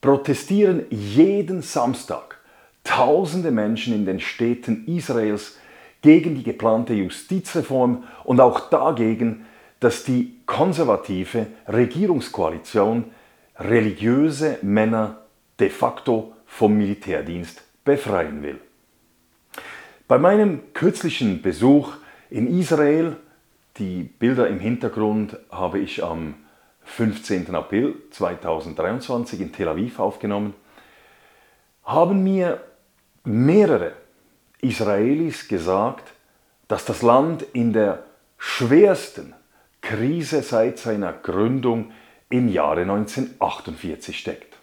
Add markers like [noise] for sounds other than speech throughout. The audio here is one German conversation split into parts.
protestieren jeden Samstag tausende Menschen in den Städten Israels gegen die geplante Justizreform und auch dagegen, dass die konservative Regierungskoalition religiöse Männer de facto vom Militärdienst befreien will. Bei meinem kürzlichen Besuch in Israel, die Bilder im Hintergrund habe ich am 15. April 2023 in Tel Aviv aufgenommen, haben mir mehrere Israelis gesagt, dass das Land in der schwersten Krise seit seiner Gründung im Jahre 1948 steckt.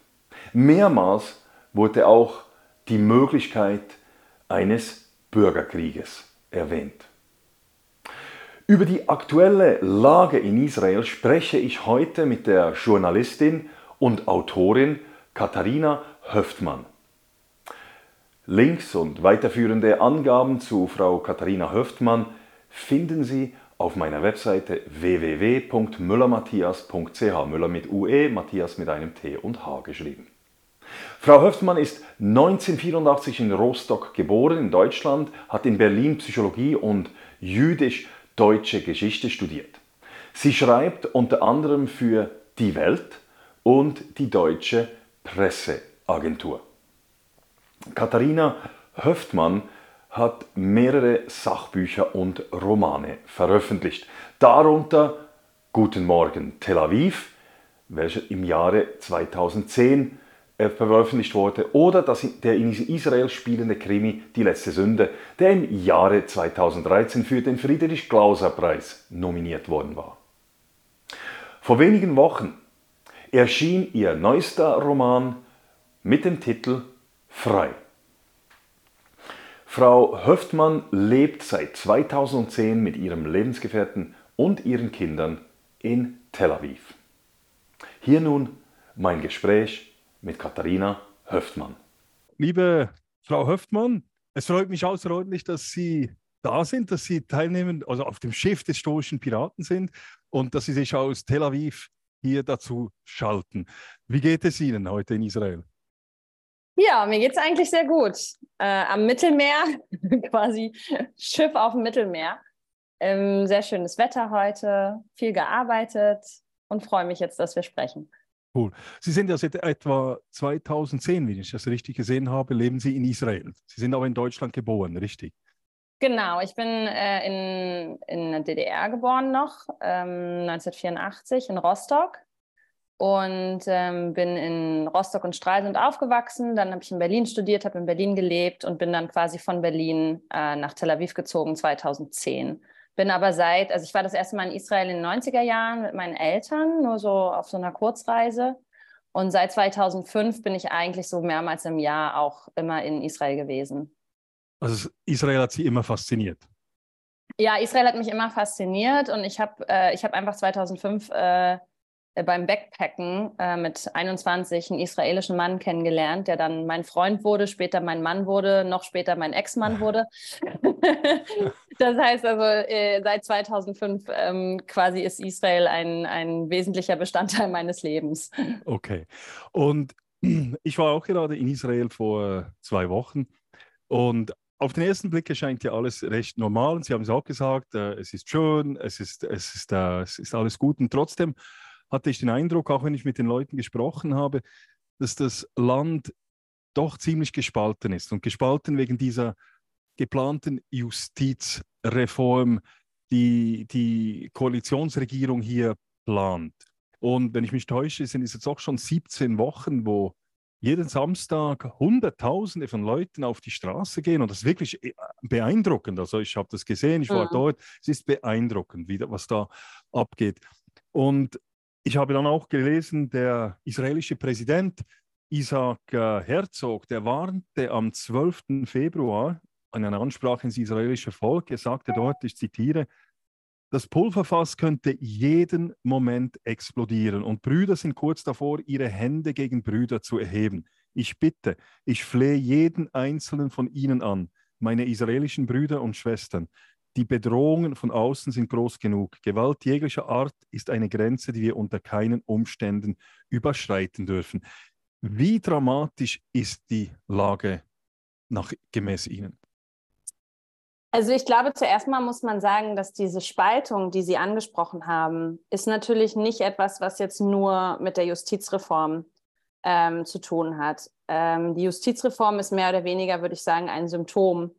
Mehrmals wurde auch die Möglichkeit eines Bürgerkrieges erwähnt. Über die aktuelle Lage in Israel spreche ich heute mit der Journalistin und Autorin Katharina Höftmann. Links und weiterführende Angaben zu Frau Katharina Höftmann finden Sie auf meiner Webseite www.müllermatthias.ch. Müller mit UE, Matthias mit einem T und H geschrieben. Frau Höftmann ist 1984 in Rostock geboren, in Deutschland, hat in Berlin Psychologie und Jüdisch deutsche Geschichte studiert. Sie schreibt unter anderem für Die Welt und die Deutsche Presseagentur. Katharina Höftmann hat mehrere Sachbücher und Romane veröffentlicht, darunter Guten Morgen Tel Aviv, welcher im Jahre 2010 äh, veröffentlicht wurde, oder das, der in Israel spielende Krimi Die letzte Sünde, der im Jahre 2013 für den Friedrich-Glauser-Preis nominiert worden war. Vor wenigen Wochen erschien ihr neuester Roman mit dem Titel Frei. Frau Höftmann lebt seit 2010 mit ihrem Lebensgefährten und ihren Kindern in Tel Aviv. Hier nun mein Gespräch mit Katharina Höftmann. Liebe Frau Höftmann, es freut mich außerordentlich, dass Sie da sind, dass Sie teilnehmen, also auf dem Schiff des stoischen Piraten sind und dass Sie sich aus Tel Aviv hier dazu schalten. Wie geht es Ihnen heute in Israel? Ja, mir geht es eigentlich sehr gut. Äh, am Mittelmeer, [laughs] quasi Schiff auf dem Mittelmeer. Ähm, sehr schönes Wetter heute, viel gearbeitet und freue mich jetzt, dass wir sprechen. Cool. Sie sind ja seit etwa 2010, wenn ich das richtig gesehen habe, leben Sie in Israel. Sie sind aber in Deutschland geboren, richtig? Genau, ich bin äh, in, in der DDR geboren noch, ähm, 1984 in Rostock und ähm, bin in Rostock und Stralsund aufgewachsen. Dann habe ich in Berlin studiert, habe in Berlin gelebt und bin dann quasi von Berlin äh, nach Tel Aviv gezogen 2010. Bin aber seit, also ich war das erste Mal in Israel in den 90er Jahren mit meinen Eltern, nur so auf so einer Kurzreise. Und seit 2005 bin ich eigentlich so mehrmals im Jahr auch immer in Israel gewesen. Also Israel hat Sie immer fasziniert? Ja, Israel hat mich immer fasziniert und ich habe äh, hab einfach 2005 äh, äh, beim Backpacken äh, mit 21 einen israelischen Mann kennengelernt, der dann mein Freund wurde, später mein Mann wurde, noch später mein Ex-Mann [laughs] wurde. [laughs] das heißt also, äh, seit 2005 ähm, quasi ist Israel ein, ein wesentlicher Bestandteil meines Lebens. Okay. Und [clears throat] ich war auch gerade in Israel vor zwei Wochen und auf den ersten Blick erscheint ja alles recht normal. Und Sie haben es auch gesagt, äh, es ist schön, es ist, es, ist, äh, es ist alles gut. Und trotzdem hatte ich den Eindruck, auch wenn ich mit den Leuten gesprochen habe, dass das Land doch ziemlich gespalten ist. Und gespalten wegen dieser geplanten Justizreform, die die Koalitionsregierung hier plant. Und wenn ich mich täusche, sind es jetzt auch schon 17 Wochen, wo jeden Samstag Hunderttausende von Leuten auf die Straße gehen und das ist wirklich äh, beeindruckend. Also ich habe das gesehen, ich war mhm. dort, es ist beeindruckend, wie, was da abgeht. Und ich habe dann auch gelesen, der israelische Präsident Isaac äh, Herzog, der warnte am 12. Februar in einer Ansprache ins israelische Volk, er sagte dort, ich zitiere, das Pulverfass könnte jeden Moment explodieren und Brüder sind kurz davor, ihre Hände gegen Brüder zu erheben. Ich bitte, ich flehe jeden einzelnen von ihnen an, meine israelischen Brüder und Schwestern. Die Bedrohungen von außen sind groß genug. Gewalt jeglicher Art ist eine Grenze, die wir unter keinen Umständen überschreiten dürfen. Wie dramatisch ist die Lage nach, gemäß Ihnen? Also ich glaube, zuerst mal muss man sagen, dass diese Spaltung, die Sie angesprochen haben, ist natürlich nicht etwas, was jetzt nur mit der Justizreform ähm, zu tun hat. Ähm, die Justizreform ist mehr oder weniger, würde ich sagen, ein Symptom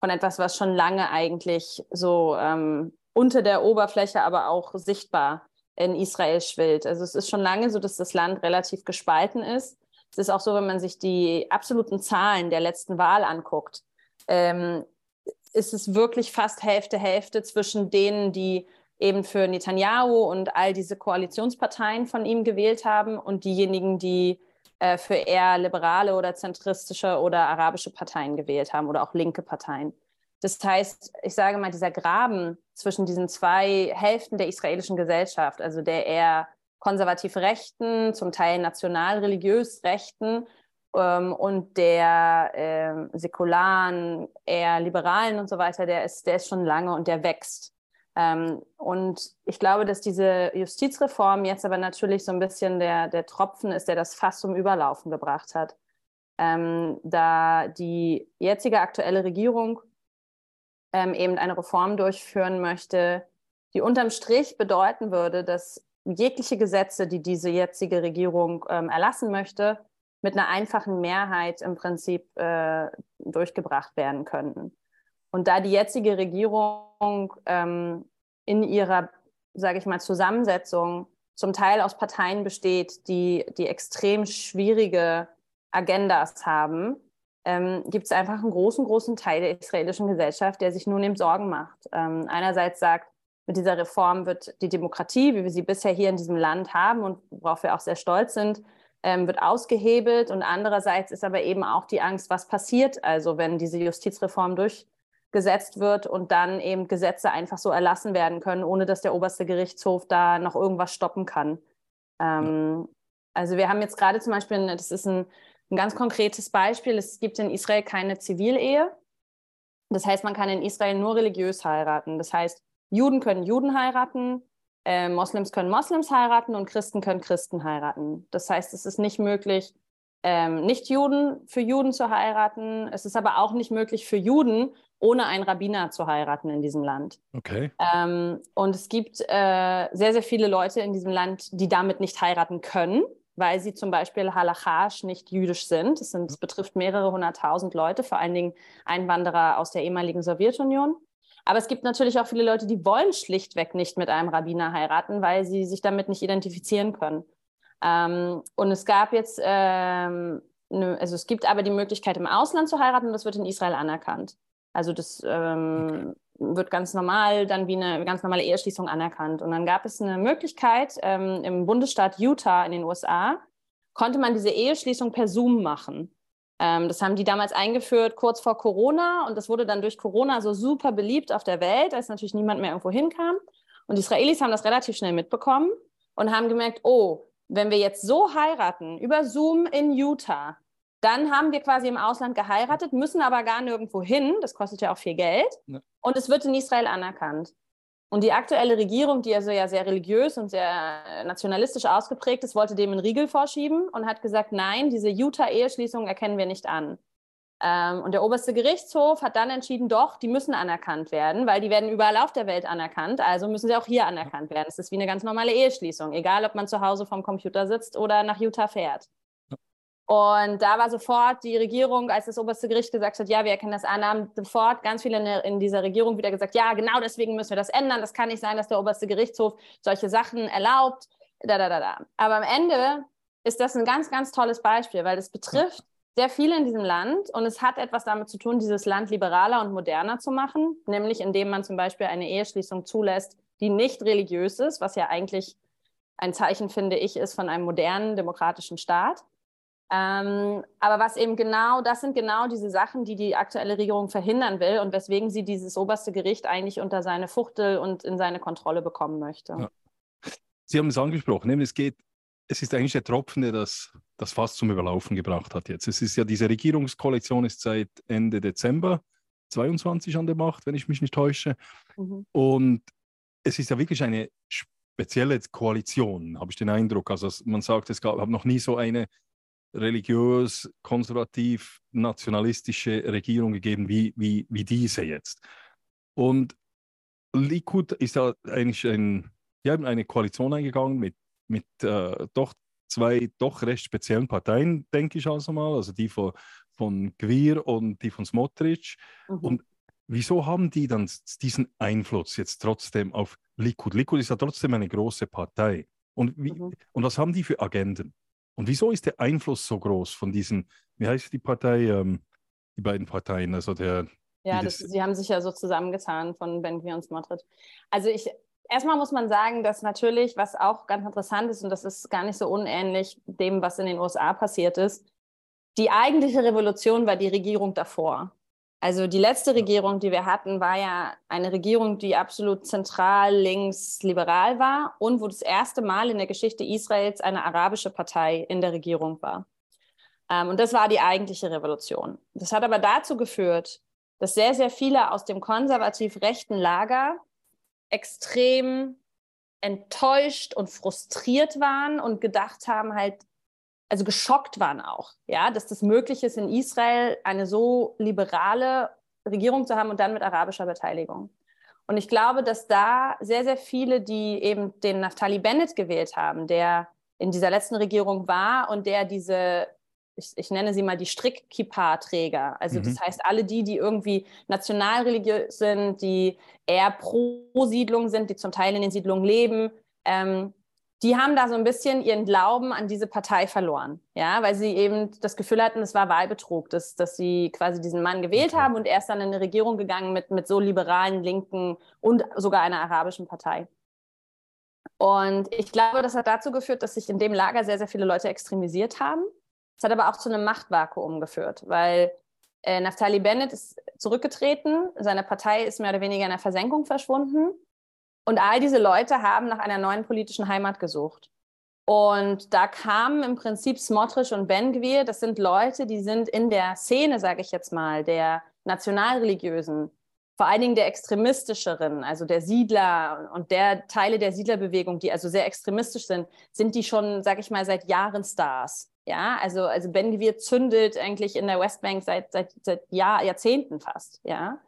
von etwas, was schon lange eigentlich so ähm, unter der Oberfläche, aber auch sichtbar in Israel schwillt. Also es ist schon lange so, dass das Land relativ gespalten ist. Es ist auch so, wenn man sich die absoluten Zahlen der letzten Wahl anguckt, ähm, ist es wirklich fast Hälfte, Hälfte zwischen denen, die eben für Netanyahu und all diese Koalitionsparteien von ihm gewählt haben und diejenigen, die äh, für eher liberale oder zentristische oder arabische Parteien gewählt haben oder auch linke Parteien. Das heißt, ich sage mal, dieser Graben zwischen diesen zwei Hälften der israelischen Gesellschaft, also der eher konservativ Rechten, zum Teil national-religiös Rechten ähm, und der äh, säkularen, eher liberalen und so weiter, der ist, der ist schon lange und der wächst. Ähm, und ich glaube, dass diese Justizreform jetzt aber natürlich so ein bisschen der, der Tropfen ist, der das Fass zum Überlaufen gebracht hat. Ähm, da die jetzige aktuelle Regierung ähm, eben eine Reform durchführen möchte, die unterm Strich bedeuten würde, dass jegliche Gesetze, die diese jetzige Regierung ähm, erlassen möchte, mit einer einfachen Mehrheit im Prinzip äh, durchgebracht werden könnten. Und da die jetzige Regierung ähm, in ihrer, sage ich mal, Zusammensetzung zum Teil aus Parteien besteht, die, die extrem schwierige Agendas haben, ähm, gibt es einfach einen großen, großen Teil der israelischen Gesellschaft, der sich nun eben Sorgen macht. Ähm, einerseits sagt, mit dieser Reform wird die Demokratie, wie wir sie bisher hier in diesem Land haben und worauf wir auch sehr stolz sind, ähm, wird ausgehebelt. Und andererseits ist aber eben auch die Angst, was passiert also, wenn diese Justizreform durchgesetzt wird und dann eben Gesetze einfach so erlassen werden können, ohne dass der oberste Gerichtshof da noch irgendwas stoppen kann. Ähm, also wir haben jetzt gerade zum Beispiel, das ist ein, ein ganz konkretes Beispiel, es gibt in Israel keine Zivilehe. Das heißt, man kann in Israel nur religiös heiraten. Das heißt, Juden können Juden heiraten, äh, Moslems können Moslems heiraten und Christen können Christen heiraten. Das heißt, es ist nicht möglich, ähm, Nicht-Juden für Juden zu heiraten. Es ist aber auch nicht möglich für Juden, ohne einen Rabbiner zu heiraten in diesem Land. Okay. Ähm, und es gibt äh, sehr, sehr viele Leute in diesem Land, die damit nicht heiraten können, weil sie zum Beispiel halachasch nicht jüdisch sind. Das, sind, das betrifft mehrere hunderttausend Leute, vor allen Dingen Einwanderer aus der ehemaligen Sowjetunion. Aber es gibt natürlich auch viele Leute, die wollen schlichtweg nicht mit einem Rabbiner heiraten, weil sie sich damit nicht identifizieren können. Ähm, und es gab jetzt, ähm, ne, also es gibt aber die Möglichkeit, im Ausland zu heiraten und das wird in Israel anerkannt. Also das ähm, okay. wird ganz normal dann wie eine ganz normale Eheschließung anerkannt. Und dann gab es eine Möglichkeit ähm, im Bundesstaat Utah in den USA, konnte man diese Eheschließung per Zoom machen. Ähm, das haben die damals eingeführt, kurz vor Corona. Und das wurde dann durch Corona so super beliebt auf der Welt, als natürlich niemand mehr irgendwo hinkam. Und die Israelis haben das relativ schnell mitbekommen und haben gemerkt, oh, wenn wir jetzt so heiraten, über Zoom in Utah, dann haben wir quasi im Ausland geheiratet, müssen aber gar nirgendwo hin. Das kostet ja auch viel Geld. Ja. Und es wird in Israel anerkannt. Und die aktuelle Regierung, die also ja sehr religiös und sehr nationalistisch ausgeprägt ist, wollte dem einen Riegel vorschieben und hat gesagt, nein, diese Utah-Eheschließung erkennen wir nicht an. Ähm, und der oberste Gerichtshof hat dann entschieden, doch, die müssen anerkannt werden, weil die werden überall auf der Welt anerkannt, also müssen sie auch hier anerkannt werden. Es ist wie eine ganz normale Eheschließung, egal ob man zu Hause vom Computer sitzt oder nach Utah fährt. Und da war sofort die Regierung, als das oberste Gericht gesagt hat, ja, wir erkennen das an, haben sofort ganz viele in dieser Regierung wieder gesagt, ja, genau deswegen müssen wir das ändern. Das kann nicht sein, dass der oberste Gerichtshof solche Sachen erlaubt. Da, da, da, da. Aber am Ende ist das ein ganz, ganz tolles Beispiel, weil es betrifft sehr viele in diesem Land und es hat etwas damit zu tun, dieses Land liberaler und moderner zu machen, nämlich indem man zum Beispiel eine Eheschließung zulässt, die nicht religiös ist, was ja eigentlich ein Zeichen, finde ich, ist von einem modernen demokratischen Staat. Ähm, aber was eben genau, das sind genau diese Sachen, die die aktuelle Regierung verhindern will und weswegen sie dieses oberste Gericht eigentlich unter seine Fuchtel und in seine Kontrolle bekommen möchte. Ja. Sie haben es angesprochen, es geht, es ist eigentlich der Tropfen, der das, das fast zum Überlaufen gebracht hat jetzt. Es ist ja, diese Regierungskoalition ist seit Ende Dezember 22 an der Macht, wenn ich mich nicht täusche. Mhm. Und es ist ja wirklich eine spezielle Koalition, habe ich den Eindruck. Also man sagt, es gab noch nie so eine religiös, konservativ, nationalistische Regierung gegeben wie, wie, wie diese jetzt. Und Likud ist ja eigentlich ein, ja, eine Koalition eingegangen mit, mit äh, doch zwei doch recht speziellen Parteien, denke ich also mal, also die von, von Gwir und die von Smotrich. Mhm. Und wieso haben die dann diesen Einfluss jetzt trotzdem auf Likud? Likud ist ja trotzdem eine große Partei. Und, wie, mhm. und was haben die für Agenden? Und wieso ist der Einfluss so groß von diesen, wie heißt die Partei, ähm, die beiden Parteien, also der... Ja, das, sie haben sich ja so zusammengetan von Ben und Smotrich. Also ich, erstmal muss man sagen, dass natürlich, was auch ganz interessant ist, und das ist gar nicht so unähnlich dem, was in den USA passiert ist, die eigentliche Revolution war die Regierung davor. Also die letzte Regierung, die wir hatten, war ja eine Regierung, die absolut zentral links liberal war und wo das erste Mal in der Geschichte Israels eine arabische Partei in der Regierung war. Ähm, und das war die eigentliche Revolution. Das hat aber dazu geführt, dass sehr, sehr viele aus dem konservativ rechten Lager extrem enttäuscht und frustriert waren und gedacht haben, halt, also geschockt waren auch, ja, dass das möglich ist, in Israel eine so liberale Regierung zu haben und dann mit arabischer Beteiligung. Und ich glaube, dass da sehr, sehr viele, die eben den Naftali Bennett gewählt haben, der in dieser letzten Regierung war und der diese, ich, ich nenne sie mal die Strick-Kippa-Träger, also mhm. das heißt alle die, die irgendwie nationalreligiös sind, die eher pro Siedlung sind, die zum Teil in den Siedlungen leben, ähm, die haben da so ein bisschen ihren Glauben an diese Partei verloren, ja, weil sie eben das Gefühl hatten, es war Wahlbetrug, dass, dass sie quasi diesen Mann gewählt haben und er ist dann in eine Regierung gegangen mit, mit so liberalen, linken und sogar einer arabischen Partei. Und ich glaube, das hat dazu geführt, dass sich in dem Lager sehr, sehr viele Leute extremisiert haben. Es hat aber auch zu einem Machtvakuum geführt, weil äh, Naftali Bennett ist zurückgetreten, seine Partei ist mehr oder weniger in der Versenkung verschwunden und all diese Leute haben nach einer neuen politischen Heimat gesucht. Und da kamen im Prinzip Smotrich und Ben Gvir, das sind Leute, die sind in der Szene, sage ich jetzt mal, der nationalreligiösen, vor allen Dingen der extremistischeren, also der Siedler und der Teile der Siedlerbewegung, die also sehr extremistisch sind, sind die schon, sage ich mal, seit Jahren Stars. Ja, also, also Ben Gvir zündet eigentlich in der Westbank seit, seit, seit Jahr, Jahrzehnten fast. Ja,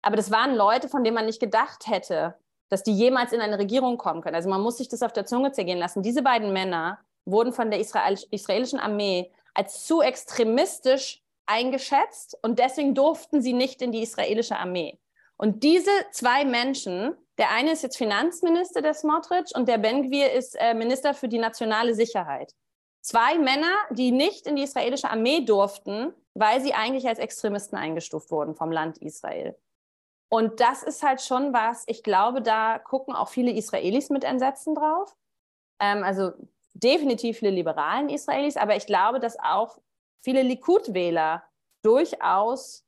aber das waren Leute, von denen man nicht gedacht hätte, dass die jemals in eine Regierung kommen können. Also man muss sich das auf der Zunge zergehen lassen. Diese beiden Männer wurden von der Israel israelischen Armee als zu extremistisch eingeschätzt und deswegen durften sie nicht in die israelische Armee. Und diese zwei Menschen, der eine ist jetzt Finanzminister der Smotrich und der Ben-Gvir ist äh, Minister für die nationale Sicherheit. Zwei Männer, die nicht in die israelische Armee durften, weil sie eigentlich als Extremisten eingestuft wurden vom Land Israel. Und das ist halt schon was, ich glaube, da gucken auch viele Israelis mit Entsetzen drauf. Ähm, also definitiv viele liberalen Israelis, aber ich glaube, dass auch viele Likud-Wähler durchaus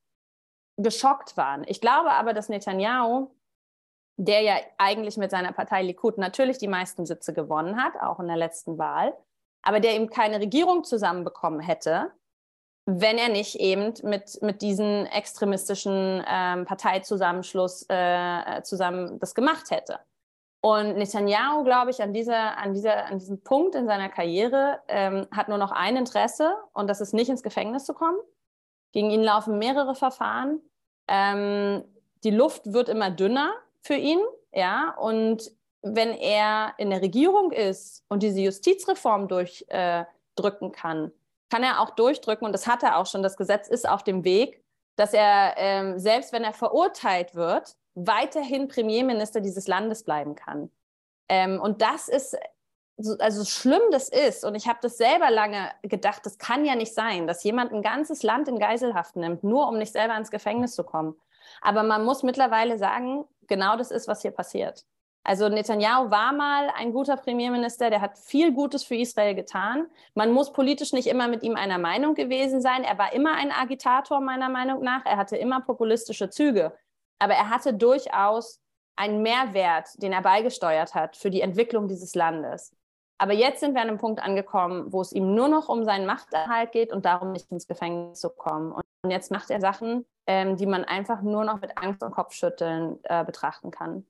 geschockt waren. Ich glaube aber, dass Netanyahu, der ja eigentlich mit seiner Partei Likud natürlich die meisten Sitze gewonnen hat, auch in der letzten Wahl, aber der eben keine Regierung zusammenbekommen hätte, wenn er nicht eben mit, mit diesen extremistischen ähm, Parteizusammenschluss äh, zusammen das gemacht hätte. Und Netanyahu, glaube ich, an, dieser, an, dieser, an diesem Punkt in seiner Karriere ähm, hat nur noch ein Interesse und das ist nicht ins Gefängnis zu kommen. Gegen ihn laufen mehrere Verfahren. Ähm, die Luft wird immer dünner für ihn, ja, und wenn er in der Regierung ist und diese Justizreform durchdrücken äh, kann, kann er auch durchdrücken, und das hat er auch schon, das Gesetz ist auf dem Weg, dass er, ähm, selbst wenn er verurteilt wird, weiterhin Premierminister dieses Landes bleiben kann. Ähm, und das ist, also schlimm das ist, und ich habe das selber lange gedacht, das kann ja nicht sein, dass jemand ein ganzes Land in Geiselhaft nimmt, nur um nicht selber ins Gefängnis zu kommen. Aber man muss mittlerweile sagen, genau das ist, was hier passiert. Also Netanyahu war mal ein guter Premierminister, der hat viel Gutes für Israel getan. Man muss politisch nicht immer mit ihm einer Meinung gewesen sein. Er war immer ein Agitator meiner Meinung nach. Er hatte immer populistische Züge. Aber er hatte durchaus einen Mehrwert, den er beigesteuert hat für die Entwicklung dieses Landes. Aber jetzt sind wir an einem Punkt angekommen, wo es ihm nur noch um seinen Machterhalt geht und darum, nicht ins Gefängnis zu kommen. Und jetzt macht er Sachen, ähm, die man einfach nur noch mit Angst und Kopfschütteln äh, betrachten kann.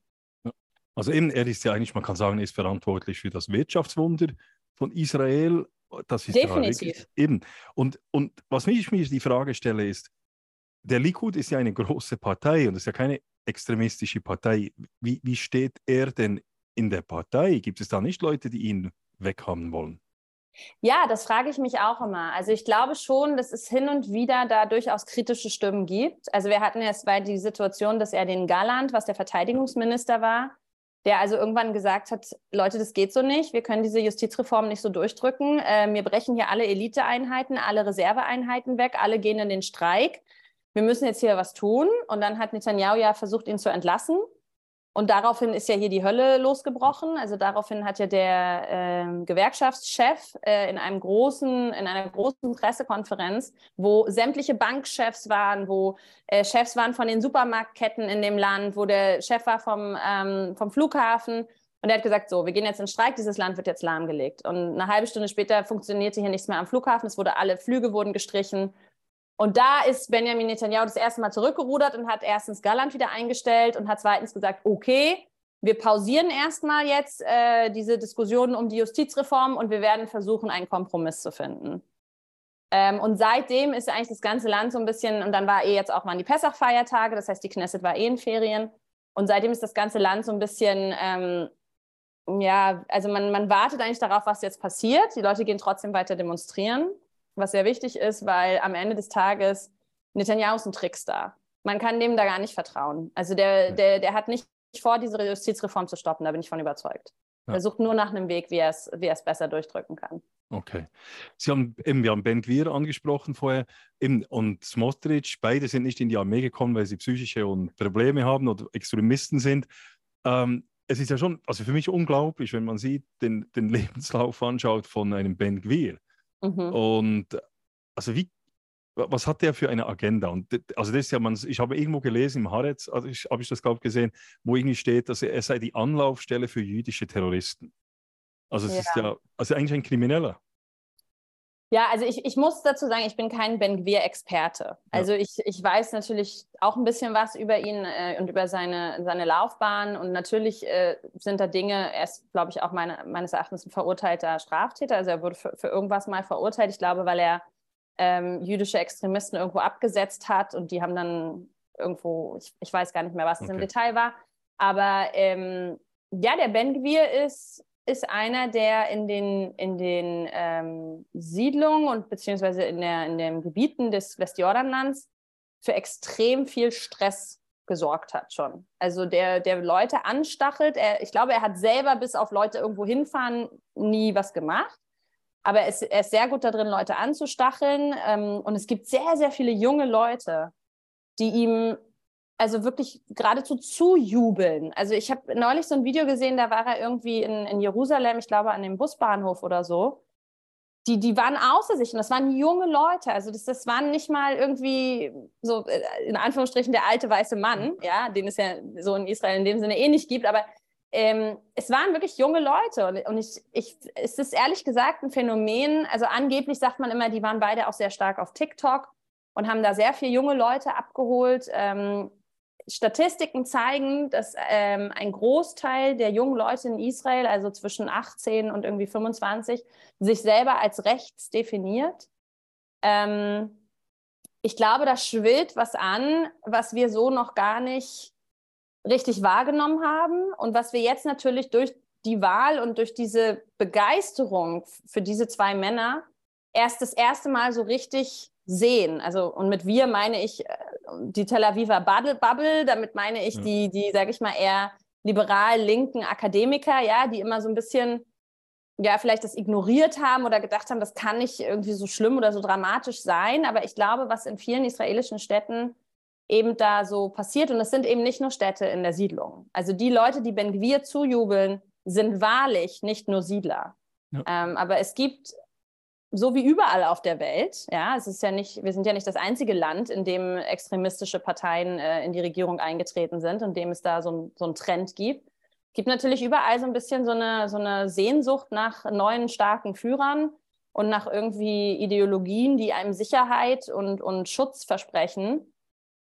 Also eben, er ist ja eigentlich, man kann sagen, er ist verantwortlich für das Wirtschaftswunder von Israel. Das ist Definitiv. Ja eben. Und, und was ich mir die Frage stelle, ist, der Likud ist ja eine große Partei und ist ja keine extremistische Partei. Wie, wie steht er denn in der Partei? Gibt es da nicht Leute, die ihn weghaben wollen? Ja, das frage ich mich auch immer. Also ich glaube schon, dass es hin und wieder da durchaus kritische Stimmen gibt. Also wir hatten jetzt bei die Situation, dass er den Galland, was der Verteidigungsminister war, der also irgendwann gesagt hat, Leute, das geht so nicht, wir können diese Justizreform nicht so durchdrücken. Äh, wir brechen hier alle Eliteeinheiten, alle Reserveeinheiten weg, alle gehen in den Streik. Wir müssen jetzt hier was tun. Und dann hat Netanyahu ja versucht, ihn zu entlassen. Und daraufhin ist ja hier die Hölle losgebrochen. Also daraufhin hat ja der äh, Gewerkschaftschef äh, in einem großen, in einer großen Pressekonferenz, wo sämtliche Bankchefs waren, wo äh, Chefs waren von den Supermarktketten in dem Land, wo der Chef war vom, ähm, vom Flughafen. Und er hat gesagt, so, wir gehen jetzt in Streik, dieses Land wird jetzt lahmgelegt. Und eine halbe Stunde später funktionierte hier nichts mehr am Flughafen. Es wurde, alle Flüge wurden gestrichen. Und da ist Benjamin Netanyahu das erste Mal zurückgerudert und hat erstens Galland wieder eingestellt und hat zweitens gesagt, okay, wir pausieren erstmal jetzt äh, diese Diskussionen um die Justizreform und wir werden versuchen, einen Kompromiss zu finden. Ähm, und seitdem ist eigentlich das ganze Land so ein bisschen, und dann war eh jetzt auch mal die Pessach-Feiertage, das heißt, die Knesset war eh in Ferien. Und seitdem ist das ganze Land so ein bisschen, ähm, ja, also man, man wartet eigentlich darauf, was jetzt passiert. Die Leute gehen trotzdem weiter demonstrieren was sehr wichtig ist, weil am Ende des Tages Netanyahu ist ein Trickster. Man kann dem da gar nicht vertrauen. Also der, der, der hat nicht vor, diese Justizreform zu stoppen, da bin ich von überzeugt. Ja. Er sucht nur nach einem Weg, wie er es, wie er es besser durchdrücken kann. Okay. Sie haben eben, wir haben Ben Gwir angesprochen vorher eben, und Smotrich, beide sind nicht in die Armee gekommen, weil sie psychische und Probleme haben oder Extremisten sind. Ähm, es ist ja schon, also für mich unglaublich, wenn man sieht, den, den Lebenslauf anschaut von einem Ben Gwir. Mhm. Und also wie, was hat der für eine Agenda? Und also das ist ja, man, ich habe irgendwo gelesen im Haaretz, also ich, habe ich das glaube gesehen, wo irgendwie steht, dass er, er sei die Anlaufstelle für jüdische Terroristen. Also es ja. ist ja, also eigentlich ein Krimineller. Ja, also ich, ich muss dazu sagen, ich bin kein Ben Gvir-Experte. Also ja. ich, ich weiß natürlich auch ein bisschen was über ihn äh, und über seine, seine Laufbahn. Und natürlich äh, sind da Dinge, er ist, glaube ich, auch meine, meines Erachtens ein verurteilter Straftäter. Also er wurde für, für irgendwas mal verurteilt. Ich glaube, weil er ähm, jüdische Extremisten irgendwo abgesetzt hat und die haben dann irgendwo, ich, ich weiß gar nicht mehr, was es okay. im Detail war. Aber ähm, ja, der Ben Gvir ist ist einer, der in den, in den ähm, Siedlungen und beziehungsweise in, der, in den Gebieten des Westjordanlands für extrem viel Stress gesorgt hat schon. Also der, der Leute anstachelt. Er, ich glaube, er hat selber bis auf Leute irgendwo hinfahren nie was gemacht. Aber er ist, er ist sehr gut darin, Leute anzustacheln. Ähm, und es gibt sehr, sehr viele junge Leute, die ihm also wirklich geradezu zujubeln. Also ich habe neulich so ein Video gesehen, da war er irgendwie in, in Jerusalem, ich glaube an dem Busbahnhof oder so. Die, die waren außer sich und das waren junge Leute. Also das, das waren nicht mal irgendwie so äh, in Anführungsstrichen der alte weiße Mann, ja, den es ja so in Israel in dem Sinne eh nicht gibt, aber ähm, es waren wirklich junge Leute und, und ich, ich, es ist ehrlich gesagt ein Phänomen, also angeblich sagt man immer, die waren beide auch sehr stark auf TikTok und haben da sehr viele junge Leute abgeholt. Ähm, Statistiken zeigen, dass ähm, ein Großteil der jungen Leute in Israel, also zwischen 18 und irgendwie 25, sich selber als rechts definiert. Ähm, ich glaube, da schwillt was an, was wir so noch gar nicht richtig wahrgenommen haben und was wir jetzt natürlich durch die Wahl und durch diese Begeisterung für diese zwei Männer erst das erste Mal so richtig sehen. Also, und mit wir meine ich äh, die Tel Aviver Bubble, damit meine ich ja. die, die, sage ich mal, eher liberal-linken Akademiker, ja, die immer so ein bisschen, ja, vielleicht das ignoriert haben oder gedacht haben, das kann nicht irgendwie so schlimm oder so dramatisch sein. Aber ich glaube, was in vielen israelischen Städten eben da so passiert. Und es sind eben nicht nur Städte in der Siedlung. Also die Leute, die Ben Gwir zujubeln, sind wahrlich nicht nur Siedler. Ja. Ähm, aber es gibt, so wie überall auf der Welt, ja, es ist ja nicht, wir sind ja nicht das einzige Land, in dem extremistische Parteien äh, in die Regierung eingetreten sind, in dem es da so, so einen Trend gibt. Es gibt natürlich überall so ein bisschen so eine, so eine Sehnsucht nach neuen, starken Führern und nach irgendwie Ideologien, die einem Sicherheit und, und Schutz versprechen.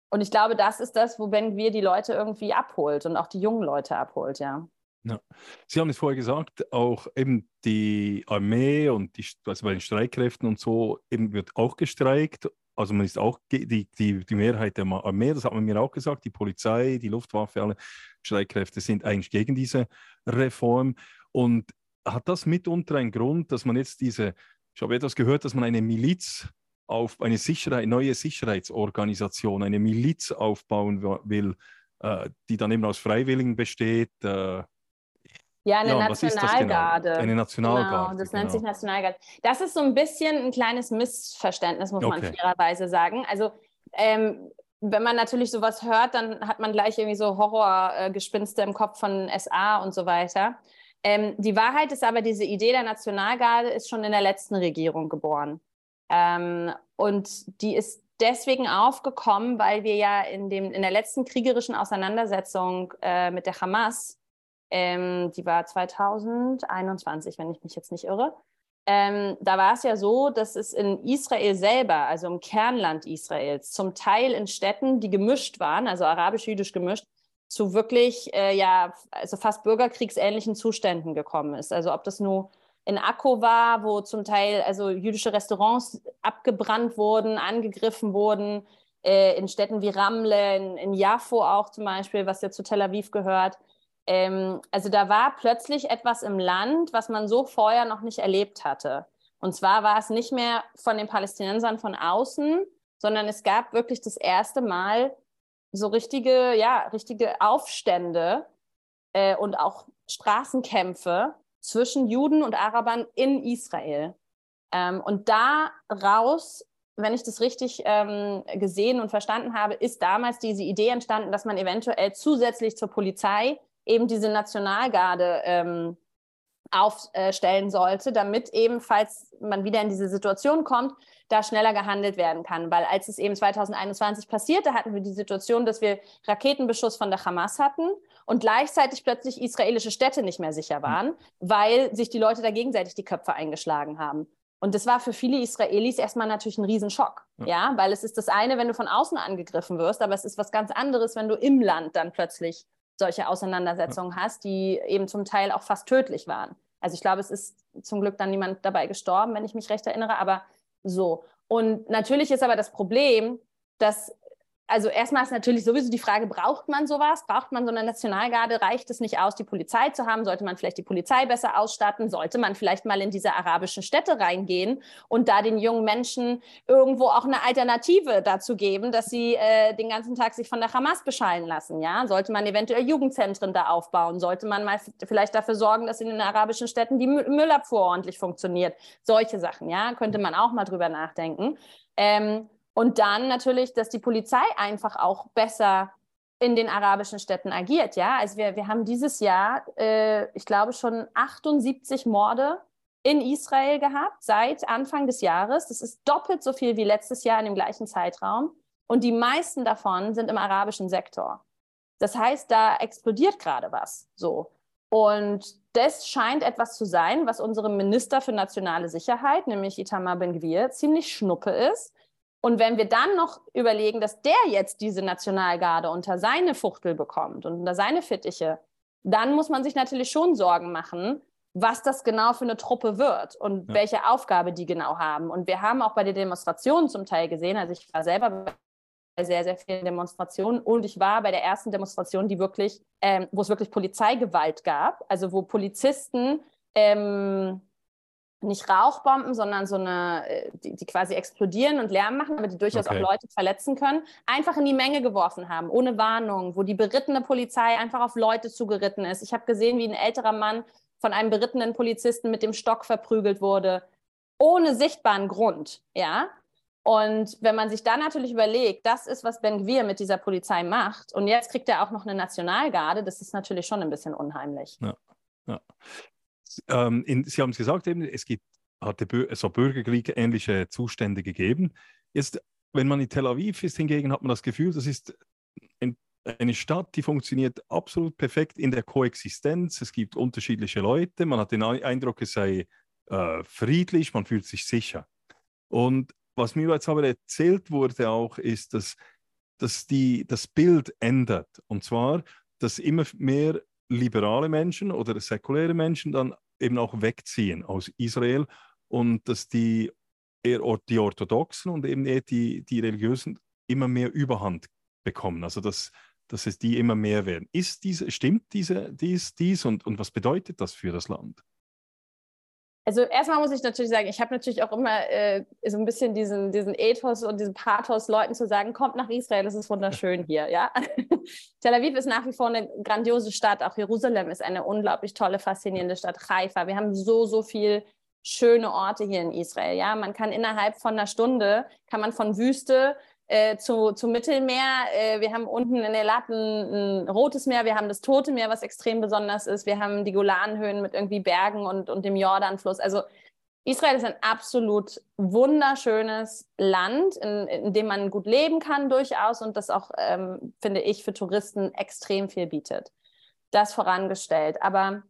Und ich glaube, das ist das, wo wenn wir die Leute irgendwie abholt und auch die jungen Leute abholt, ja. Ja. Sie haben es vorher gesagt, auch eben die Armee und die, also bei den Streitkräften und so eben wird auch gestreikt. Also man ist auch die, die, die Mehrheit der Armee, das hat man mir auch gesagt, die Polizei, die Luftwaffe, alle Streitkräfte sind eigentlich gegen diese Reform. Und hat das mitunter einen Grund, dass man jetzt diese, ich habe etwas gehört, dass man eine Miliz auf eine Sicherheit, neue Sicherheitsorganisation, eine Miliz aufbauen will, äh, die dann eben aus Freiwilligen besteht, äh, ja, eine ja, Nationalgarde. Genau? Eine Nationalgarde. Genau, das genau. nennt sich Nationalgarde. Das ist so ein bisschen ein kleines Missverständnis, muss okay. man fairerweise sagen. Also, ähm, wenn man natürlich sowas hört, dann hat man gleich irgendwie so Horrorgespinste im Kopf von SA und so weiter. Ähm, die Wahrheit ist aber, diese Idee der Nationalgarde ist schon in der letzten Regierung geboren. Ähm, und die ist deswegen aufgekommen, weil wir ja in, dem, in der letzten kriegerischen Auseinandersetzung äh, mit der Hamas ähm, die war 2021, wenn ich mich jetzt nicht irre. Ähm, da war es ja so, dass es in Israel selber, also im Kernland Israels, zum Teil in Städten, die gemischt waren, also arabisch-jüdisch gemischt, zu wirklich, äh, ja, also fast bürgerkriegsähnlichen Zuständen gekommen ist. Also ob das nur in Akko war, wo zum Teil also jüdische Restaurants abgebrannt wurden, angegriffen wurden, äh, in Städten wie Ramle, in, in Jaffo auch zum Beispiel, was ja zu Tel Aviv gehört. Ähm, also da war plötzlich etwas im Land, was man so vorher noch nicht erlebt hatte. Und zwar war es nicht mehr von den Palästinensern von außen, sondern es gab wirklich das erste Mal so richtige, ja, richtige Aufstände äh, und auch Straßenkämpfe zwischen Juden und Arabern in Israel. Ähm, und daraus, wenn ich das richtig ähm, gesehen und verstanden habe, ist damals diese Idee entstanden, dass man eventuell zusätzlich zur Polizei eben diese Nationalgarde ähm, aufstellen sollte, damit eben, falls man wieder in diese Situation kommt, da schneller gehandelt werden kann. Weil als es eben 2021 passierte, hatten wir die Situation, dass wir Raketenbeschuss von der Hamas hatten und gleichzeitig plötzlich israelische Städte nicht mehr sicher waren, weil sich die Leute da gegenseitig die Köpfe eingeschlagen haben. Und das war für viele Israelis erstmal natürlich ein Riesenschock, ja. ja, weil es ist das eine, wenn du von außen angegriffen wirst, aber es ist was ganz anderes, wenn du im Land dann plötzlich solche Auseinandersetzungen hast, die eben zum Teil auch fast tödlich waren. Also ich glaube, es ist zum Glück dann niemand dabei gestorben, wenn ich mich recht erinnere, aber so. Und natürlich ist aber das Problem, dass also erstmal ist natürlich sowieso die Frage, braucht man sowas? Braucht man so eine Nationalgarde? Reicht es nicht aus, die Polizei zu haben? Sollte man vielleicht die Polizei besser ausstatten? Sollte man vielleicht mal in diese arabischen Städte reingehen und da den jungen Menschen irgendwo auch eine Alternative dazu geben, dass sie äh, den ganzen Tag sich von der Hamas beschallen lassen? Ja? Sollte man eventuell Jugendzentren da aufbauen? Sollte man mal vielleicht dafür sorgen, dass in den arabischen Städten die Müllabfuhr ordentlich funktioniert? Solche Sachen, ja, könnte man auch mal drüber nachdenken. Ähm, und dann natürlich, dass die Polizei einfach auch besser in den arabischen Städten agiert. Ja, also wir, wir haben dieses Jahr, äh, ich glaube, schon 78 Morde in Israel gehabt seit Anfang des Jahres. Das ist doppelt so viel wie letztes Jahr in dem gleichen Zeitraum. Und die meisten davon sind im arabischen Sektor. Das heißt, da explodiert gerade was. So. Und das scheint etwas zu sein, was unserem Minister für nationale Sicherheit, nämlich Itamar Ben-Gvir, ziemlich schnuppe ist und wenn wir dann noch überlegen, dass der jetzt diese Nationalgarde unter seine Fuchtel bekommt und unter seine Fittiche, dann muss man sich natürlich schon Sorgen machen, was das genau für eine Truppe wird und ja. welche Aufgabe die genau haben. Und wir haben auch bei den Demonstrationen zum Teil gesehen, also ich war selber bei sehr, sehr vielen Demonstrationen und ich war bei der ersten Demonstration, die wirklich, ähm, wo es wirklich Polizeigewalt gab, also wo Polizisten ähm, nicht Rauchbomben, sondern so eine, äh, die, die, quasi explodieren und Lärm machen, aber die durchaus okay. auch Leute verletzen können, einfach in die Menge geworfen haben, ohne Warnung, wo die berittene Polizei einfach auf Leute zugeritten ist. Ich habe gesehen, wie ein älterer Mann von einem berittenen Polizisten mit dem Stock verprügelt wurde, ohne sichtbaren Grund, ja. Und wenn man sich dann natürlich überlegt, das ist, was Ben Gvir mit dieser Polizei macht, und jetzt kriegt er auch noch eine Nationalgarde, das ist natürlich schon ein bisschen unheimlich. Ja, ja. Ähm, in, Sie haben es gesagt, eben, es gibt, hatte so bürgerkrieg-ähnliche Zustände gegeben. Jetzt, wenn man in Tel Aviv ist, hingegen hat man das Gefühl, das ist ein, eine Stadt, die funktioniert absolut perfekt in der Koexistenz. Es gibt unterschiedliche Leute, man hat den Eindruck, es sei äh, friedlich, man fühlt sich sicher. Und was mir jetzt aber erzählt wurde auch, ist, dass, dass die, das Bild ändert. Und zwar, dass immer mehr liberale Menschen oder säkuläre Menschen dann eben auch wegziehen aus Israel und dass die, die Orthodoxen und eben eher die, die Religiösen immer mehr Überhand bekommen. Also dass, dass es die immer mehr werden. Ist diese, stimmt diese, dies, dies und, und was bedeutet das für das Land? Also erstmal muss ich natürlich sagen, ich habe natürlich auch immer äh, so ein bisschen diesen, diesen Ethos und diesen Pathos, Leuten zu sagen, kommt nach Israel, es ist wunderschön [laughs] hier. Ja? [laughs] Tel Aviv ist nach wie vor eine grandiose Stadt, auch Jerusalem ist eine unglaublich tolle, faszinierende Stadt. Haifa, wir haben so, so viel schöne Orte hier in Israel. Ja? Man kann innerhalb von einer Stunde, kann man von Wüste äh, zu, zu Mittelmeer. Äh, wir haben unten in Elat ein, ein, rotes Meer, wir haben das Tote Meer, was extrem besonders ist. Wir haben die Golanhöhen mit irgendwie Bergen und, und dem Jordanfluss. Also Israel ist ein absolut wunderschönes Land, in, in dem man gut leben kann durchaus und das auch, ähm, finde ich, für Touristen extrem viel bietet. Das vorangestellt. Aber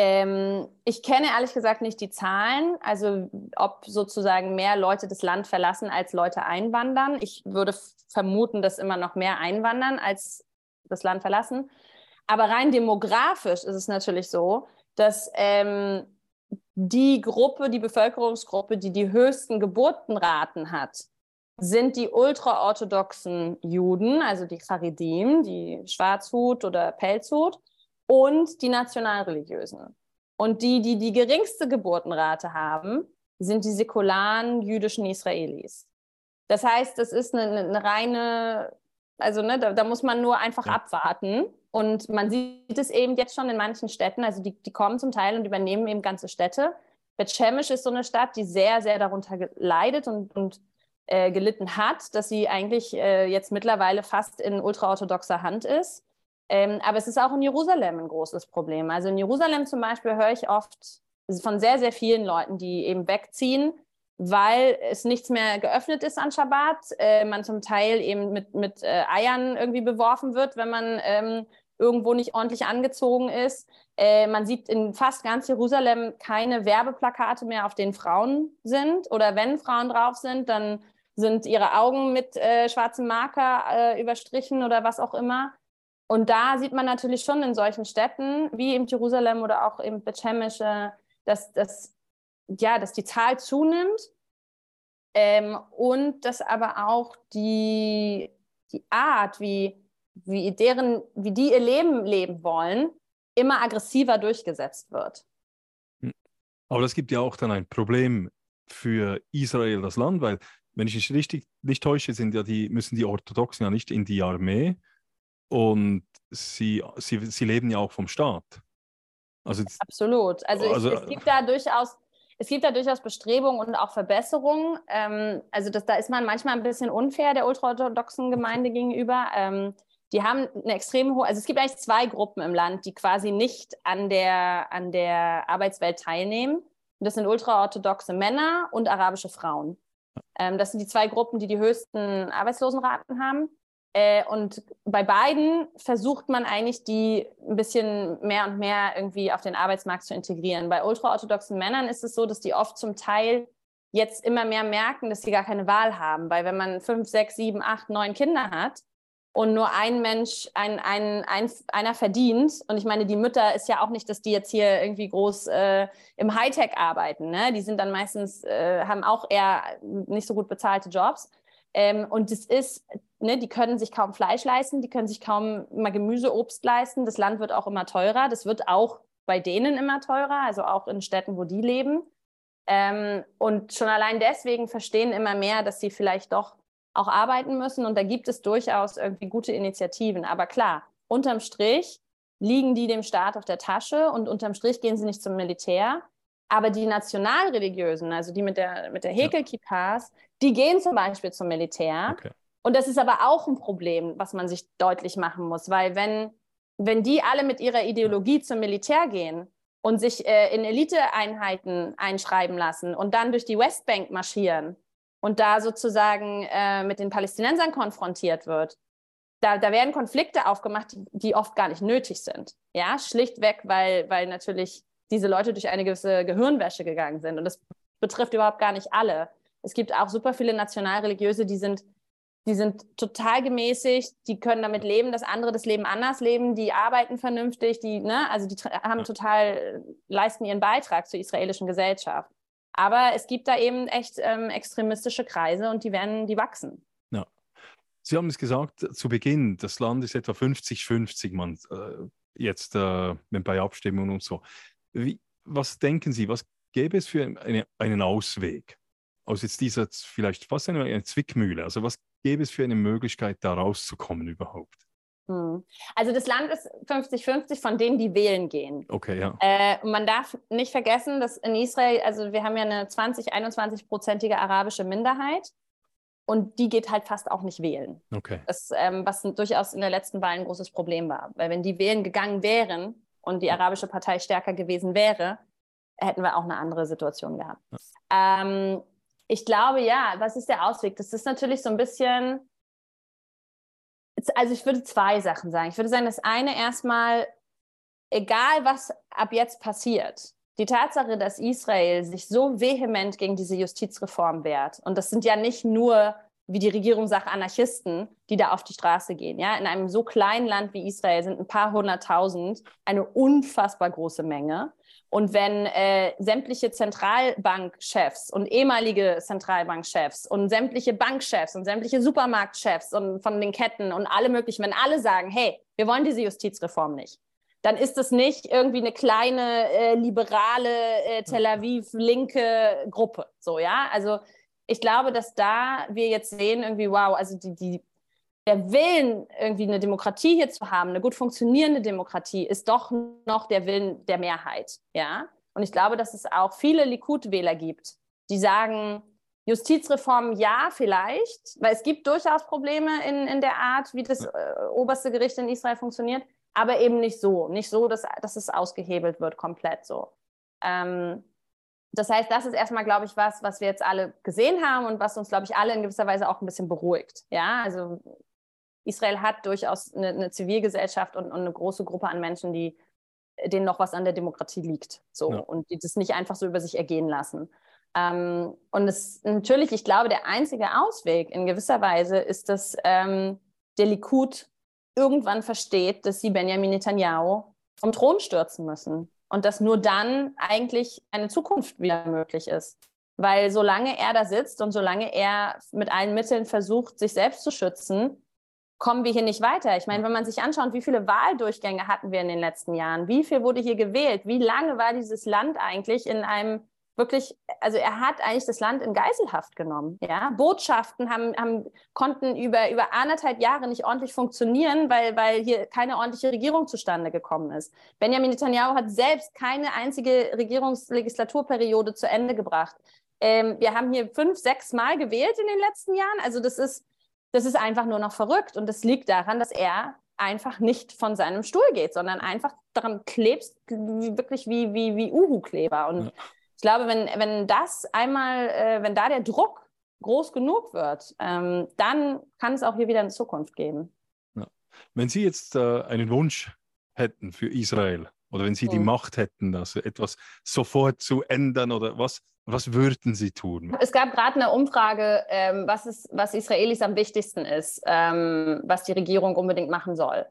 ähm, ich kenne ehrlich gesagt nicht die Zahlen, also ob sozusagen mehr Leute das Land verlassen als Leute einwandern. Ich würde vermuten, dass immer noch mehr einwandern als das Land verlassen. Aber rein demografisch ist es natürlich so, dass ähm, die Gruppe, die Bevölkerungsgruppe, die die höchsten Geburtenraten hat, sind die ultraorthodoxen Juden, also die Charidim, die Schwarzhut oder Pelzhut und die Nationalreligiösen. Und die, die die geringste Geburtenrate haben, sind die säkularen jüdischen Israelis. Das heißt, das ist eine, eine reine, also ne, da, da, muss man nur einfach ja. abwarten. Und man sieht es eben jetzt schon in manchen Städten, also die, die kommen zum Teil und übernehmen eben ganze Städte. Betschemisch ist so eine Stadt, die sehr, sehr darunter leidet und, und äh, gelitten hat, dass sie eigentlich äh, jetzt mittlerweile fast in ultraorthodoxer Hand ist. Ähm, aber es ist auch in Jerusalem ein großes Problem. Also in Jerusalem zum Beispiel höre ich oft von sehr, sehr vielen Leuten, die eben wegziehen, weil es nichts mehr geöffnet ist an Schabbat. Äh, man zum Teil eben mit, mit äh, Eiern irgendwie beworfen wird, wenn man ähm, irgendwo nicht ordentlich angezogen ist. Äh, man sieht in fast ganz Jerusalem keine Werbeplakate mehr, auf denen Frauen sind. Oder wenn Frauen drauf sind, dann sind ihre Augen mit äh, schwarzem Marker äh, überstrichen oder was auch immer. Und da sieht man natürlich schon in solchen Städten wie in Jerusalem oder auch im Bethlehem, dass, dass, ja, dass die Zahl zunimmt ähm, und dass aber auch die, die Art, wie, wie, deren, wie die ihr Leben leben wollen, immer aggressiver durchgesetzt wird. Hm. Aber das gibt ja auch dann ein Problem für Israel, das Land, weil, wenn ich mich richtig nicht täusche, sind ja die, müssen die Orthodoxen ja nicht in die Armee, und sie, sie, sie leben ja auch vom Staat. Also, Absolut. Also, also ich, es gibt da durchaus es gibt da durchaus Bestrebungen und auch Verbesserungen. Ähm, also das, da ist man manchmal ein bisschen unfair der ultraorthodoxen Gemeinde gegenüber. Ähm, die haben eine extrem hohe, also es gibt eigentlich zwei Gruppen im Land, die quasi nicht an der, an der Arbeitswelt teilnehmen. Und das sind ultraorthodoxe Männer und arabische Frauen. Ähm, das sind die zwei Gruppen, die die höchsten Arbeitslosenraten haben. Äh, und bei beiden versucht man eigentlich, die ein bisschen mehr und mehr irgendwie auf den Arbeitsmarkt zu integrieren. Bei ultraorthodoxen Männern ist es so, dass die oft zum Teil jetzt immer mehr merken, dass sie gar keine Wahl haben. Weil wenn man fünf, sechs, sieben, acht, neun Kinder hat und nur ein Mensch, ein, ein, ein, einer verdient, und ich meine, die Mütter ist ja auch nicht, dass die jetzt hier irgendwie groß äh, im Hightech arbeiten. Ne? Die sind dann meistens, äh, haben auch eher nicht so gut bezahlte Jobs. Ähm, und es ist, ne, die können sich kaum Fleisch leisten, die können sich kaum mal Gemüse, Obst leisten. Das Land wird auch immer teurer. Das wird auch bei denen immer teurer, also auch in Städten, wo die leben. Ähm, und schon allein deswegen verstehen immer mehr, dass sie vielleicht doch auch arbeiten müssen. Und da gibt es durchaus irgendwie gute Initiativen. Aber klar, unterm Strich liegen die dem Staat auf der Tasche und unterm Strich gehen sie nicht zum Militär. Aber die Nationalreligiösen, also die mit der, mit der Hekel-Kippas, die gehen zum Beispiel zum Militär. Okay. Und das ist aber auch ein Problem, was man sich deutlich machen muss, weil wenn, wenn die alle mit ihrer Ideologie zum Militär gehen und sich äh, in Eliteeinheiten einschreiben lassen und dann durch die Westbank marschieren und da sozusagen äh, mit den Palästinensern konfrontiert wird, da, da werden Konflikte aufgemacht, die, die oft gar nicht nötig sind. Ja, schlichtweg, weil, weil natürlich diese Leute durch eine gewisse Gehirnwäsche gegangen sind. Und das betrifft überhaupt gar nicht alle. Es gibt auch super viele Nationalreligiöse, die sind, die sind total gemäßigt, die können damit leben, dass andere das Leben anders leben, die arbeiten vernünftig, die, ne, also die haben total, leisten ihren Beitrag zur israelischen Gesellschaft. Aber es gibt da eben echt ähm, extremistische Kreise und die werden, die wachsen. Ja. Sie haben es gesagt zu Beginn, das Land ist etwa 50-50, man äh, jetzt äh, bei Abstimmungen und so. Wie, was denken Sie, was gäbe es für eine, einen Ausweg aus jetzt dieser vielleicht fast eine, eine Zwickmühle? Also was gäbe es für eine Möglichkeit, da rauszukommen überhaupt? Hm. Also das Land ist 50-50 von denen, die wählen gehen. Okay, ja. Äh, man darf nicht vergessen, dass in Israel, also wir haben ja eine 20, 21-prozentige arabische Minderheit und die geht halt fast auch nicht wählen. Okay. Das, ähm, was durchaus in der letzten Wahl ein großes Problem war. Weil wenn die wählen gegangen wären, und die arabische Partei stärker gewesen wäre, hätten wir auch eine andere Situation gehabt. Ja. Ähm, ich glaube, ja, was ist der Ausweg? Das ist natürlich so ein bisschen, also ich würde zwei Sachen sagen. Ich würde sagen, das eine erstmal, egal was ab jetzt passiert, die Tatsache, dass Israel sich so vehement gegen diese Justizreform wehrt, und das sind ja nicht nur wie die Regierung sagt, Anarchisten, die da auf die Straße gehen. Ja? In einem so kleinen Land wie Israel sind ein paar hunderttausend eine unfassbar große Menge. Und wenn äh, sämtliche Zentralbankchefs und ehemalige Zentralbankchefs und sämtliche Bankchefs und sämtliche Supermarktchefs und von den Ketten und alle möglichen, wenn alle sagen, hey, wir wollen diese Justizreform nicht, dann ist es nicht irgendwie eine kleine äh, liberale äh, Tel Aviv linke Gruppe, so ja. Also ich glaube, dass da wir jetzt sehen, irgendwie, wow, also die, die, der Willen, irgendwie eine Demokratie hier zu haben, eine gut funktionierende Demokratie, ist doch noch der Willen der Mehrheit. Ja? Und ich glaube, dass es auch viele Likud-Wähler gibt, die sagen, Justizreform ja, vielleicht, weil es gibt durchaus Probleme in, in der Art, wie das äh, oberste Gericht in Israel funktioniert, aber eben nicht so. Nicht so, dass, dass es ausgehebelt wird komplett so. Ähm, das heißt, das ist erstmal, glaube ich, was, was wir jetzt alle gesehen haben und was uns, glaube ich, alle in gewisser Weise auch ein bisschen beruhigt. Ja, also Israel hat durchaus eine, eine Zivilgesellschaft und, und, eine große Gruppe an Menschen, die denen noch was an der Demokratie liegt. So ja. und die das nicht einfach so über sich ergehen lassen. Ähm, und es natürlich, ich glaube, der einzige Ausweg in gewisser Weise ist, dass ähm, der Likud irgendwann versteht, dass sie Benjamin Netanyahu vom Thron stürzen müssen und dass nur dann eigentlich eine Zukunft wieder möglich ist. Weil solange er da sitzt und solange er mit allen Mitteln versucht, sich selbst zu schützen, kommen wir hier nicht weiter. Ich meine, wenn man sich anschaut, wie viele Wahldurchgänge hatten wir in den letzten Jahren, wie viel wurde hier gewählt, wie lange war dieses Land eigentlich in einem wirklich, also er hat eigentlich das Land in Geiselhaft genommen. Ja? Botschaften haben, haben, konnten über, über anderthalb Jahre nicht ordentlich funktionieren, weil, weil hier keine ordentliche Regierung zustande gekommen ist. Benjamin Netanyahu hat selbst keine einzige Regierungslegislaturperiode zu Ende gebracht. Ähm, wir haben hier fünf, sechs Mal gewählt in den letzten Jahren. Also das ist, das ist einfach nur noch verrückt. Und das liegt daran, dass er einfach nicht von seinem Stuhl geht, sondern einfach daran klebst, wirklich wie, wie, wie Uhu-Kleber. Und ja ich glaube, wenn, wenn das einmal, äh, wenn da der Druck groß genug wird, ähm, dann kann es auch hier wieder eine Zukunft geben. Ja. Wenn Sie jetzt äh, einen Wunsch hätten für Israel oder wenn Sie mhm. die Macht hätten, das etwas sofort zu ändern oder was, was würden Sie tun? Es gab gerade eine Umfrage, ähm, was, ist, was Israelis am wichtigsten ist, ähm, was die Regierung unbedingt machen soll.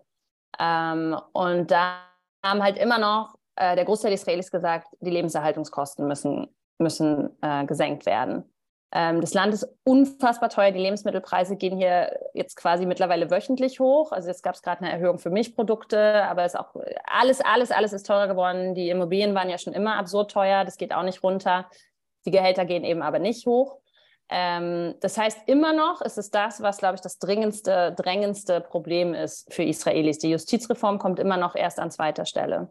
Ähm, und da haben halt immer noch äh, der Großteil der Israelis gesagt, die Lebenserhaltungskosten müssen, müssen äh, gesenkt werden. Ähm, das Land ist unfassbar teuer. Die Lebensmittelpreise gehen hier jetzt quasi mittlerweile wöchentlich hoch. Also jetzt gab es gerade eine Erhöhung für Milchprodukte, aber es auch alles, alles, alles ist teurer geworden. Die Immobilien waren ja schon immer absurd teuer. Das geht auch nicht runter. Die Gehälter gehen eben aber nicht hoch. Ähm, das heißt, immer noch ist es das, was, glaube ich, das dringendste, drängendste Problem ist für Israelis. Die Justizreform kommt immer noch erst an zweiter Stelle.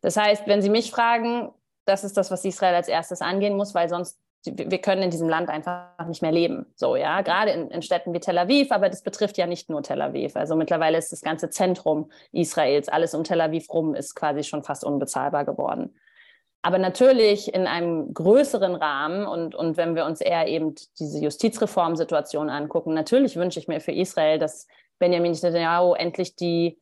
Das heißt, wenn Sie mich fragen, das ist das, was Israel als erstes angehen muss, weil sonst wir können in diesem Land einfach nicht mehr leben. So, ja, gerade in, in, Städten wie Tel Aviv, aber das betrifft ja nicht nur Tel Aviv. Also mittlerweile ist das ganze Zentrum Israels, alles um Tel Aviv rum, ist quasi schon fast unbezahlbar geworden. Aber natürlich in einem größeren Rahmen und, und wenn wir uns eher eben diese Justizreformsituation angucken, natürlich wünsche ich mir für Israel, dass Benjamin Netanyahu endlich die,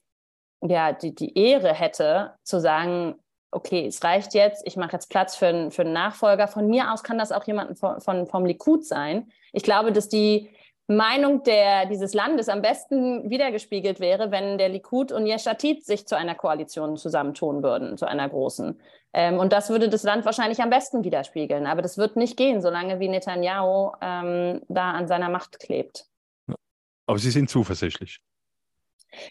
ja, die, die Ehre hätte, zu sagen, okay, es reicht jetzt, ich mache jetzt Platz für, einen, für einen Nachfolger. Von mir aus kann das auch jemand von, von, vom Likud sein. Ich glaube, dass die Meinung der, dieses Landes am besten wiedergespiegelt wäre, wenn der Likud und Yeshatit sich zu einer Koalition zusammentun würden, zu einer großen. Ähm, und das würde das Land wahrscheinlich am besten widerspiegeln. Aber das wird nicht gehen, solange wie Netanyahu ähm, da an seiner Macht klebt. Aber Sie sind zuversichtlich.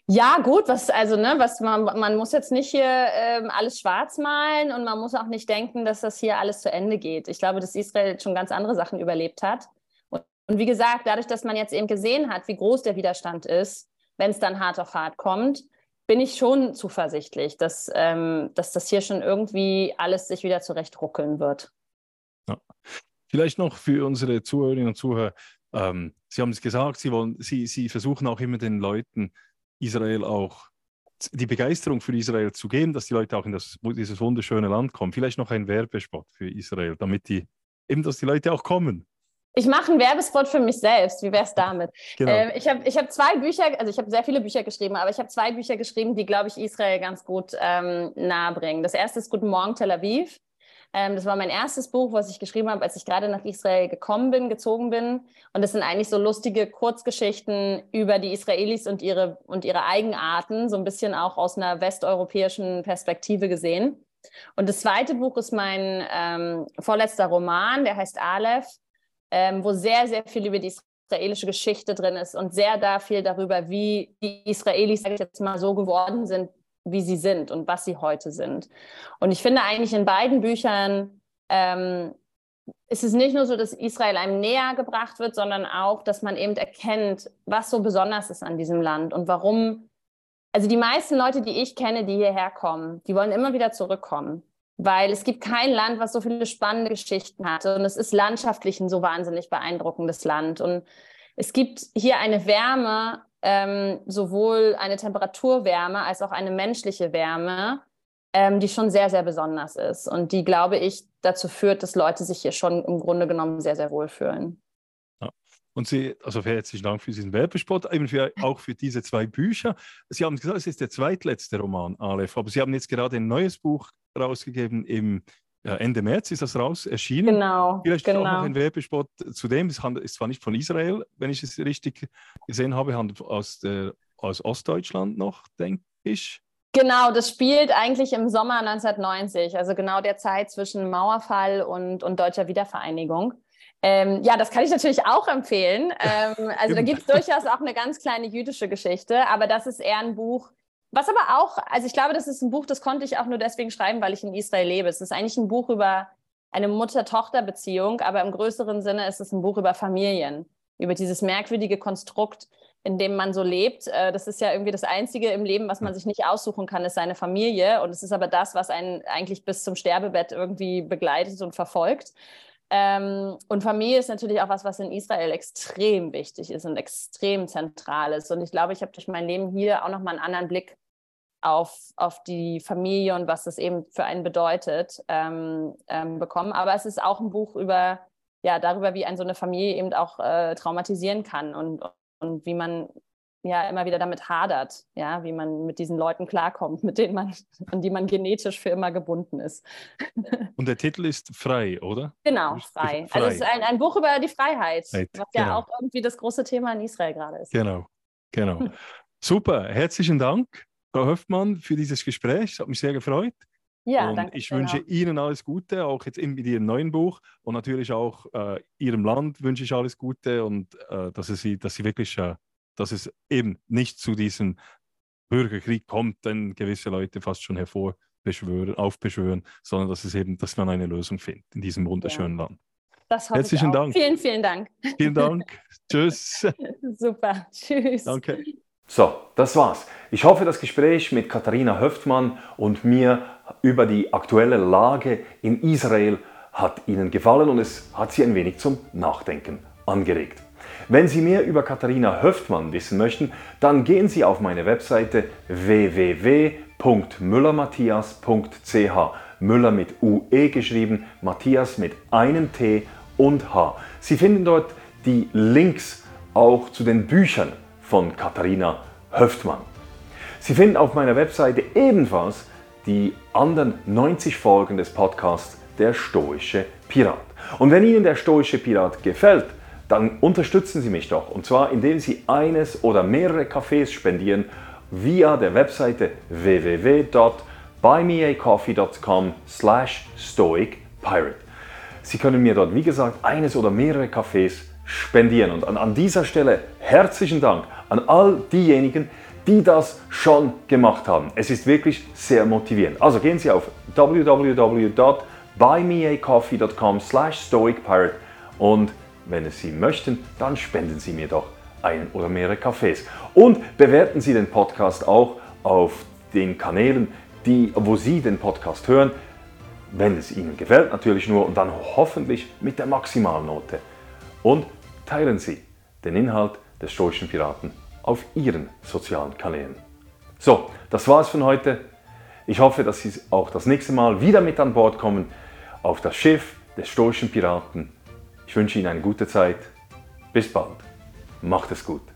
Ja, gut, was, also, ne, was man, man muss jetzt nicht hier ähm, alles schwarz malen und man muss auch nicht denken, dass das hier alles zu Ende geht. Ich glaube, dass Israel schon ganz andere Sachen überlebt hat. Und, und wie gesagt, dadurch, dass man jetzt eben gesehen hat, wie groß der Widerstand ist, wenn es dann hart auf hart kommt, bin ich schon zuversichtlich, dass, ähm, dass das hier schon irgendwie alles sich wieder zurechtruckeln wird. Ja. Vielleicht noch für unsere Zuhörerinnen und Zuhörer. Ähm, Sie haben es gesagt, Sie, wollen, Sie, Sie versuchen auch immer den Leuten Israel auch die Begeisterung für Israel zu geben, dass die Leute auch in das, dieses wunderschöne Land kommen. Vielleicht noch ein Werbespot für Israel, damit die eben, dass die Leute auch kommen. Ich mache einen Werbespot für mich selbst. Wie wäre es damit? [laughs] Genau. Äh, ich habe ich hab zwei Bücher, also ich habe sehr viele Bücher geschrieben, aber ich habe zwei Bücher geschrieben, die, glaube ich, Israel ganz gut ähm, nahebringen. Das erste ist Guten Morgen Tel Aviv. Ähm, das war mein erstes Buch, was ich geschrieben habe, als ich gerade nach Israel gekommen bin, gezogen bin. Und das sind eigentlich so lustige Kurzgeschichten über die Israelis und ihre, und ihre Eigenarten, so ein bisschen auch aus einer westeuropäischen Perspektive gesehen. Und das zweite Buch ist mein ähm, vorletzter Roman, der heißt Aleph, ähm, wo sehr, sehr viel über die israelische Geschichte drin ist und sehr da viel darüber, wie die Israelis, jetzt mal, so geworden sind, wie sie sind und was sie heute sind. Und ich finde eigentlich in beiden Büchern ähm, ist es nicht nur so, dass Israel einem näher gebracht wird, sondern auch, dass man eben erkennt, was so besonders ist an diesem Land und warum. Also die meisten Leute, die ich kenne, die hierher kommen, die wollen immer wieder zurückkommen, weil es gibt kein Land, was so viele spannende Geschichten hat und es ist landschaftlich ein so wahnsinnig beeindruckendes Land und es gibt hier eine Wärme ähm, sowohl eine Temperaturwärme als auch eine menschliche Wärme, ähm, die schon sehr, sehr besonders ist und die, glaube ich, dazu führt, dass Leute sich hier schon im Grunde genommen sehr, sehr wohl fühlen. Und Sie, also herzlichen Dank für diesen Werbespot, eben für, auch für diese zwei Bücher. Sie haben gesagt, es ist der zweitletzte Roman, Aleph, aber Sie haben jetzt gerade ein neues Buch rausgegeben im ja, Ende März ist das raus erschienen. Genau. Vielleicht genau. auch noch ein Werbespot zu dem. Es ist zwar nicht von Israel, wenn ich es richtig gesehen habe, aus, der, aus Ostdeutschland noch, denke ich. Genau, das spielt eigentlich im Sommer 1990, also genau der Zeit zwischen Mauerfall und, und deutscher Wiedervereinigung. Ähm, ja, das kann ich natürlich auch empfehlen. Ähm, also da gibt es durchaus auch eine ganz kleine jüdische Geschichte, aber das ist eher ein Buch, was aber auch, also ich glaube, das ist ein Buch, das konnte ich auch nur deswegen schreiben, weil ich in Israel lebe. Es ist eigentlich ein Buch über eine Mutter-Tochter-Beziehung, aber im größeren Sinne ist es ein Buch über Familien, über dieses merkwürdige Konstrukt, in dem man so lebt. Äh, das ist ja irgendwie das Einzige im Leben, was man sich nicht aussuchen kann, ist seine Familie. Und es ist aber das, was einen eigentlich bis zum Sterbebett irgendwie begleitet und verfolgt. Ähm, und Familie ist natürlich auch was, was in Israel extrem wichtig ist und extrem zentral ist. Und ich glaube, ich habe durch mein Leben hier auch nochmal einen anderen Blick auf, auf die Familie und was das eben für einen bedeutet, ähm, ähm, bekommen. Aber es ist auch ein Buch über, ja, darüber, wie ein so eine Familie eben auch äh, traumatisieren kann und, und wie man ja immer wieder damit hadert, ja, wie man mit diesen Leuten klarkommt, mit denen man, an die man genetisch für immer gebunden ist. [laughs] Und der Titel ist Frei, oder? Genau, frei. frei. Also es ist ein, ein Buch über die Freiheit, Right. was ja Genau. auch irgendwie das große Thema in Israel gerade ist. Genau, genau. [laughs] Super, herzlichen Dank, Frau Höfmann, für dieses Gespräch. Es hat mich sehr gefreut. Ja, und danke. ich wünsche auch. Ihnen alles Gute, auch jetzt mit Ihrem neuen Buch und natürlich auch äh, Ihrem Land wünsche ich alles Gute und äh, dass, es sie, dass Sie wirklich, äh, dass es eben nicht zu diesem Bürgerkrieg kommt, den gewisse Leute fast schon hervorbeschwören, aufbeschwören, sondern dass es eben, dass man eine Lösung findet in diesem wunderschönen Land. Das hoffe Herzlichen. Dank. Vielen, vielen Dank. Vielen Dank. [laughs] Tschüss. Super. Tschüss. Danke. So, das war's. Ich hoffe, das Gespräch mit Katharina Höftmann und mir über die aktuelle Lage in Israel hat Ihnen gefallen und es hat Sie ein wenig zum Nachdenken angeregt. Wenn Sie mehr über Katharina Höftmann wissen möchten, dann gehen Sie auf meine Webseite www.müllermatthias.ch. Müller mit UE geschrieben, Matthias mit einem T und H. Sie finden dort die Links auch zu den Büchern von Katharina Höftmann. Sie finden auf meiner Webseite ebenfalls die anderen 90 Folgen des Podcasts Der Stoische Pirat. Und wenn Ihnen der Stoische Pirat gefällt, dann unterstützen Sie mich doch. Und zwar indem Sie eines oder mehrere Cafés spendieren via der Webseite www.buymeacoffee.com slash stoicpirate. Sie können mir dort, wie gesagt, eines oder mehrere Cafés spendieren. Und an, an dieser Stelle herzlichen Dank an all diejenigen, die das schon gemacht haben. Es ist wirklich sehr motivierend. Also gehen Sie auf www.buymeacoffee.com slash stoicpirate und wenn Sie möchten, dann spenden Sie mir doch einen oder mehrere Kaffees. Und bewerten Sie den Podcast auch auf den Kanälen, die, wo Sie den Podcast hören, wenn es Ihnen gefällt natürlich nur und dann hoffentlich mit der Maximalnote. Und teilen Sie den Inhalt des Stoischen Piraten auf Ihren sozialen Kanälen. So, das war's von heute. Ich hoffe, dass Sie auch das nächste Mal wieder mit an Bord kommen auf das Schiff des Stoischen Piraten ich wünsche Ihnen eine gute Zeit. Bis bald. Macht es gut.